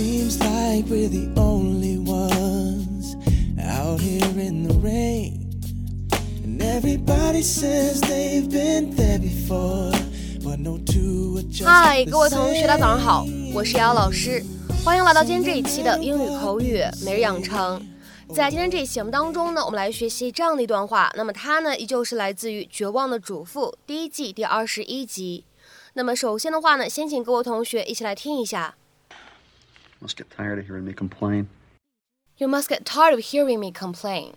seems like we're the only ones out here in the rain. Everybody says they've been there before but no to a joy hi 各位同学大家早上好我是姚老师欢迎来到今天这一期的英语口语每日养成。在今天这一期节目当中呢我们来学习这样的一段话那么它呢依旧是来自于绝望的主妇第一季第二十一集。那么首先的话呢先请各位同学一起来听一下。Must get tired of hearing me complain. You must get tired of hearing me complain.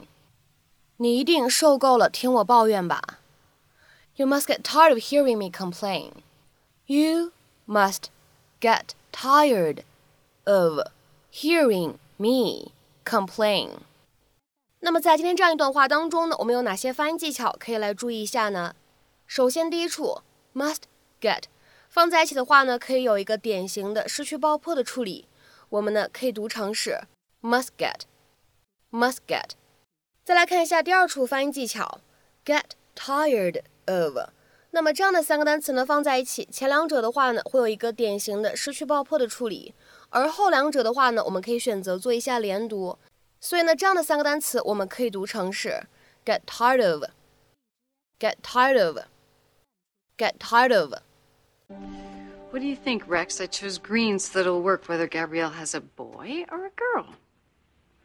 你一定受够了听我抱怨吧。You must get tired of hearing me complain. You must get tired of hearing me complain. 那么在今天这样一段话当中呢，我们有哪些发音技巧可以来注意一下呢？首先，第一处 must get 放在一起的话呢，可以有一个典型的失去爆破的处理。 我们呢可以读成是 must get，must get。再来看一下第二处发音技巧，get tired of。那么这样的三个单词呢放在一起，前两者的话呢会有一个典型的失去爆破的处理，而后两者的话呢，我们可以选择做一下连读。所以呢，这样的三个单词我们可以读成是 get tired of，get tired of，get tired of。What do you think, Rex? I chose green so that it'll work whether Gabrielle has a boy or a girl.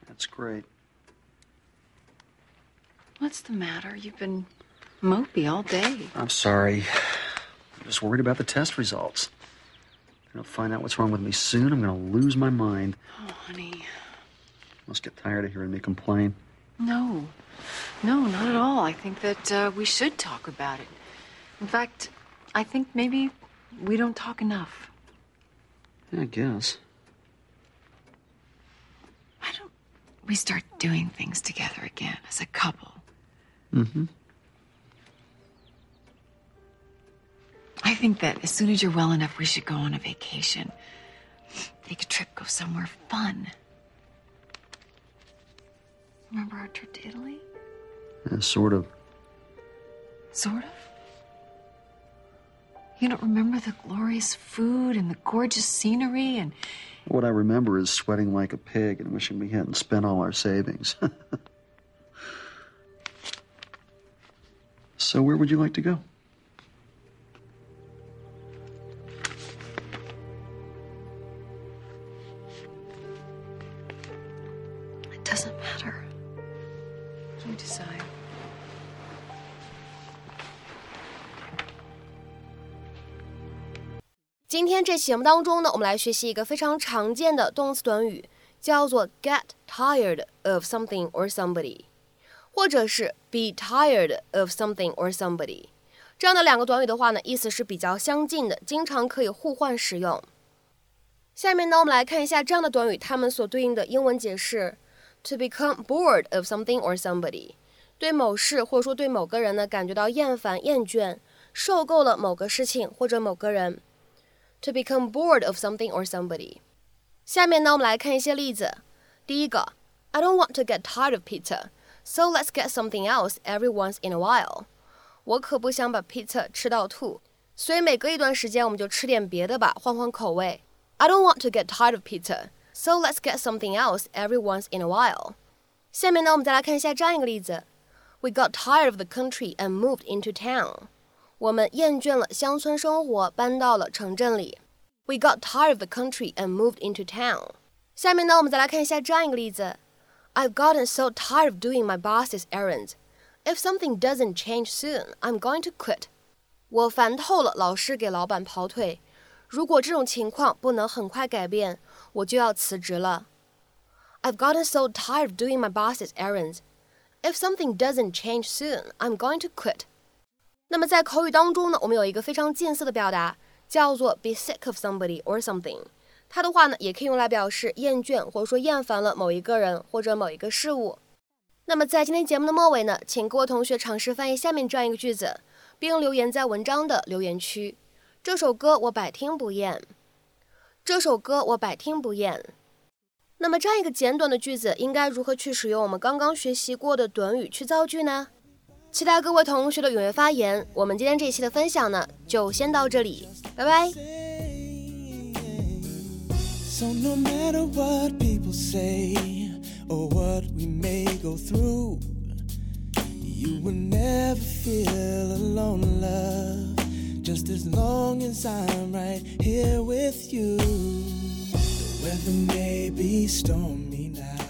That's great. What's the matter? You've been mopey all day. I'm sorry. I'm just worried about the test results. I'm gonna find out what's wrong with me soon. I'm gonna lose my mind. Oh, honey. Must get tired of hearing me complain. No. No, not at all. I think that uh, we should talk about it. In fact, I think maybe we don't talk enough. Yeah, I guess. Why don't we start doing things together again as a couple? Mm-hmm. I think that as soon as you're well enough, we should go on a vacation. Take a trip, go somewhere fun. Remember our trip to Italy? Yeah, sort of. Sort of. You don't remember the glorious food and the gorgeous scenery and What I remember is sweating like a pig and wishing we hadn't spent all our savings. so, where would you like to go? it doesn't matter. You decide. 今天这期节目当中呢，我们来学习一个非常常见的动词短语，叫做 get tired of something or somebody，或者是 be tired of something or somebody。这样的两个短语的话呢，意思是比较相近的，经常可以互换使用。下面呢，我们来看一下这样的短语，它们所对应的英文解释：to become bored of something or somebody，对某事或者说对某个人呢感觉到厌烦、厌倦，受够了某个事情或者某个人。to become bored of something or somebody。下面呢，我们来看一些例子。第一个，I don't want to get tired of pizza, so let's get something else every once in a while。我可不想把 pizza 吃到吐，所以每隔一段时间我们就吃点别的吧，换换口味。I don't want to get tired of pizza, so let's get something else every once in a while。下面呢，我们再来看一下这样一个例子：We got tired of the country and moved into town。 我们厌倦了乡村生活，搬到了城镇里。We got tired of the country and moved into town。下面呢，我们再来看一下这样一个例子：I've gotten so tired of doing my boss's errands. If something doesn't change soon, I'm going to quit. 我烦透了老是给老板跑腿。如果这种情况不能很快改变，我就要辞职了。I've gotten so tired of doing my boss's errands. If something doesn't change soon, I'm going to quit. 那么在口语当中呢，我们有一个非常近似的表达，叫做 be sick of somebody or something。它的话呢，也可以用来表示厌倦或者说厌烦了某一个人或者某一个事物。那么在今天节目的末尾呢，请各位同学尝试翻译下面这样一个句子，并留言在文章的留言区。这首歌我百听不厌。这首歌我百听不厌。那么这样一个简短的句子，应该如何去使用我们刚刚学习过的短语去造句呢？期待各位同学的踊跃发言。我们今天这一期的分享呢，就先到这里，拜拜。So no matter what people say or what we may go through, you will never feel alone, love. Just as long as I'm right here with you. The weather may be stormy now